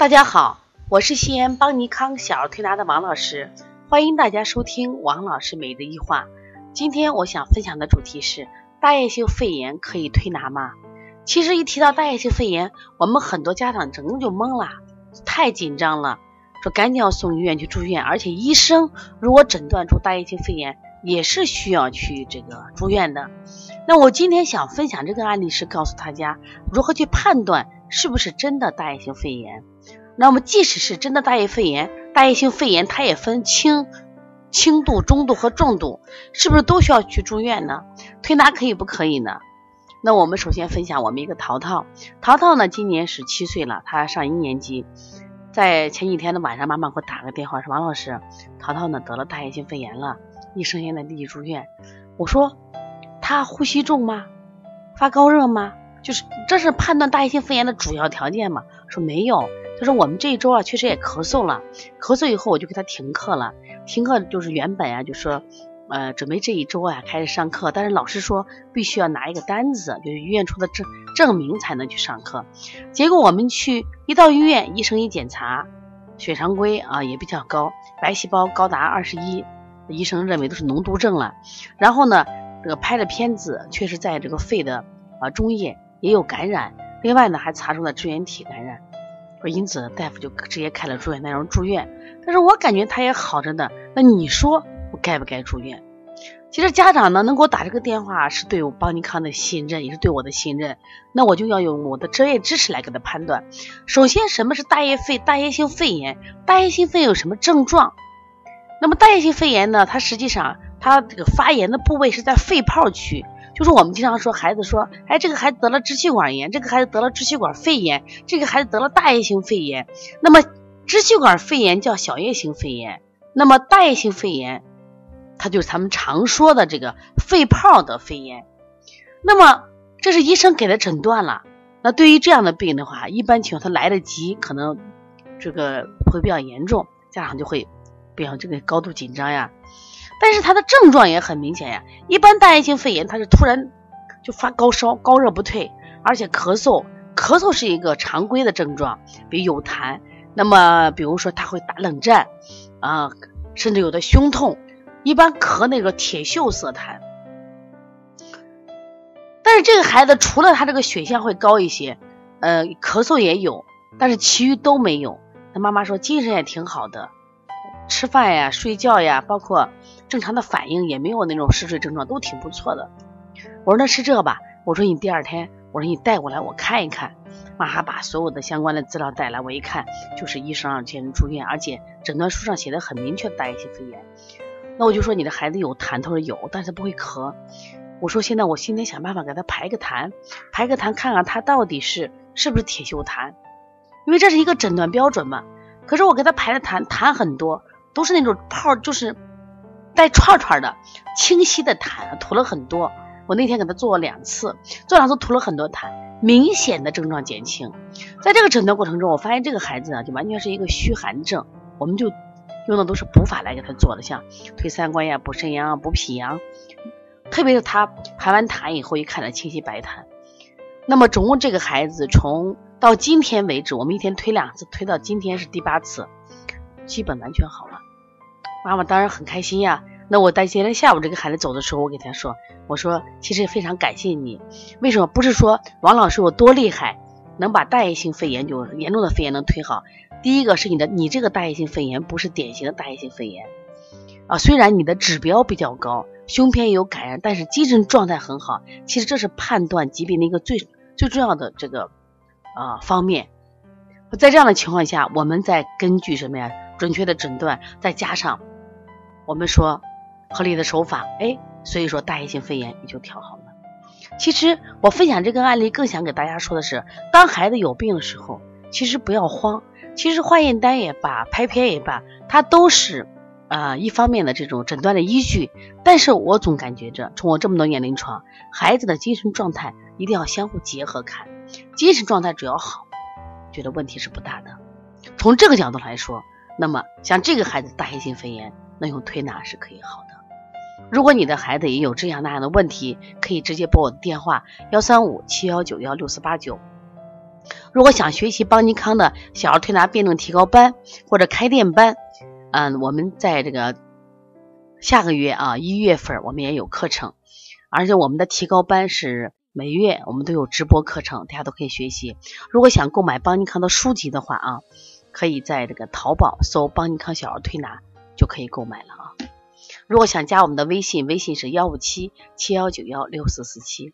大家好，我是西安邦尼康小儿推拿的王老师，欢迎大家收听王老师每日一话。今天我想分享的主题是大叶性肺炎可以推拿吗？其实一提到大叶性肺炎，我们很多家长整个就懵了，太紧张了，说赶紧要送医院去住院，而且医生如果诊断出大叶性肺炎，也是需要去这个住院的。那我今天想分享这个案例是告诉大家如何去判断是不是真的大叶性肺炎。那么，即使是真的大叶肺炎，大叶性肺炎它也分轻、轻度、中度和重度，是不是都需要去住院呢？推拿可以不可以呢？那我们首先分享我们一个淘淘，淘淘呢今年十七岁了，他上一年级，在前几天的晚上，妈妈给我打个电话说：“王老师，淘淘呢得了大叶性肺炎了，医生现在立即住院。”我说：“他呼吸重吗？发高热吗？就是这是判断大叶性肺炎的主要条件吗？”说没有。他说我们这一周啊，确实也咳嗽了，咳嗽以后我就给他停课了。停课就是原本啊，就说呃准备这一周啊开始上课，但是老师说必须要拿一个单子，就是医院出的证证明才能去上课。结果我们去一到医院，医生一检查，血常规啊也比较高，白细胞高达二十一，医生认为都是脓毒症了。然后呢，这个拍的片子确实在这个肺的啊中叶也有感染，另外呢还查出了支原体感染。说因此呢大夫就直接开了住院单，让住院，但是我感觉他也好着呢。那你说我该不该住院？其实家长呢能给我打这个电话，是对我邦尼康的信任，也是对我的信任。那我就要用我的专业知识来给他判断。首先，什么是大叶肺？大叶性肺炎？大叶性肺有什么症状？那么大叶性肺炎呢？它实际上它这个发炎的部位是在肺泡区。就是我们经常说，孩子说，哎，这个孩子得了支气管炎，这个孩子得了支气管肺炎，这个孩子得了大叶性肺炎。那么支气管肺炎叫小叶性肺炎，那么大叶性肺炎，它就是咱们常说的这个肺泡的肺炎。那么这是医生给的诊断了。那对于这样的病的话，一般情况他来得及，可能这个会比较严重，家长就会比较这个高度紧张呀。但是它的症状也很明显呀，一般大叶性肺炎它是突然就发高烧，高热不退，而且咳嗽，咳嗽是一个常规的症状，比如有痰，那么比如说他会打冷战啊，甚至有的胸痛，一般咳那个铁锈色痰。但是这个孩子除了他这个血象会高一些，呃，咳嗽也有，但是其余都没有。他妈妈说精神也挺好的。吃饭呀、睡觉呀，包括正常的反应也没有那种嗜睡症状，都挺不错的。我说那是这吧？我说你第二天，我说你带过来我看一看。马上把所有的相关的资料带来，我一看就是医生让建议住院，而且诊断书上写的很明确，大叶性肺炎。那我就说你的孩子有痰，他说有，但是不会咳。我说现在我今天想办法给他排个痰，排个痰看看他到底是是不是铁锈痰，因为这是一个诊断标准嘛。可是我给他排的痰，痰很多。都是那种泡，就是带串串的清晰的痰，吐了很多。我那天给他做了两次，做两次吐了很多痰，明显的症状减轻。在这个诊断过程中，我发现这个孩子啊，就完全是一个虚寒症。我们就用的都是补法来给他做的，像推三关呀、补肾阳、补脾阳。特别是他排完痰以后，一看到清晰白痰。那么总共这个孩子从到今天为止，我们一天推两次，推到今天是第八次。基本完全好了，妈妈当然很开心呀。那我在今天下午这个孩子走的时候，我给他说：“我说其实非常感谢你，为什么？不是说王老师我多厉害，能把大叶性肺炎就严重的肺炎能推好。第一个是你的，你这个大叶性肺炎不是典型的大叶性肺炎啊。虽然你的指标比较高，胸片有感染，但是精神状态很好。其实这是判断疾病的一个最最重要的这个啊方面。在这样的情况下，我们再根据什么呀？”准确的诊断，再加上我们说合理的手法，哎，所以说大叶性肺炎也就调好了。其实我分享这个案例，更想给大家说的是，当孩子有病的时候，其实不要慌。其实化验单也罢，拍片也罢，它都是啊一方面的这种诊断的依据。但是我总感觉着，从我这么多年临床，孩子的精神状态一定要相互结合看，精神状态只要好，觉得问题是不大的。从这个角度来说。那么像这个孩子大叶性肺炎，那用推拿是可以好的。如果你的孩子也有这样那样的问题，可以直接拨我的电话幺三五七幺九幺六四八九。如果想学习邦尼康的小儿推拿辩证提高班或者开店班，嗯，我们在这个下个月啊一月份我们也有课程，而且我们的提高班是每月我们都有直播课程，大家都可以学习。如果想购买邦尼康的书籍的话啊，可以在这个淘宝搜邦尼康小儿推拿就可以购买了啊。如果想加我们的微信，微信是幺五七七幺九幺六四四七。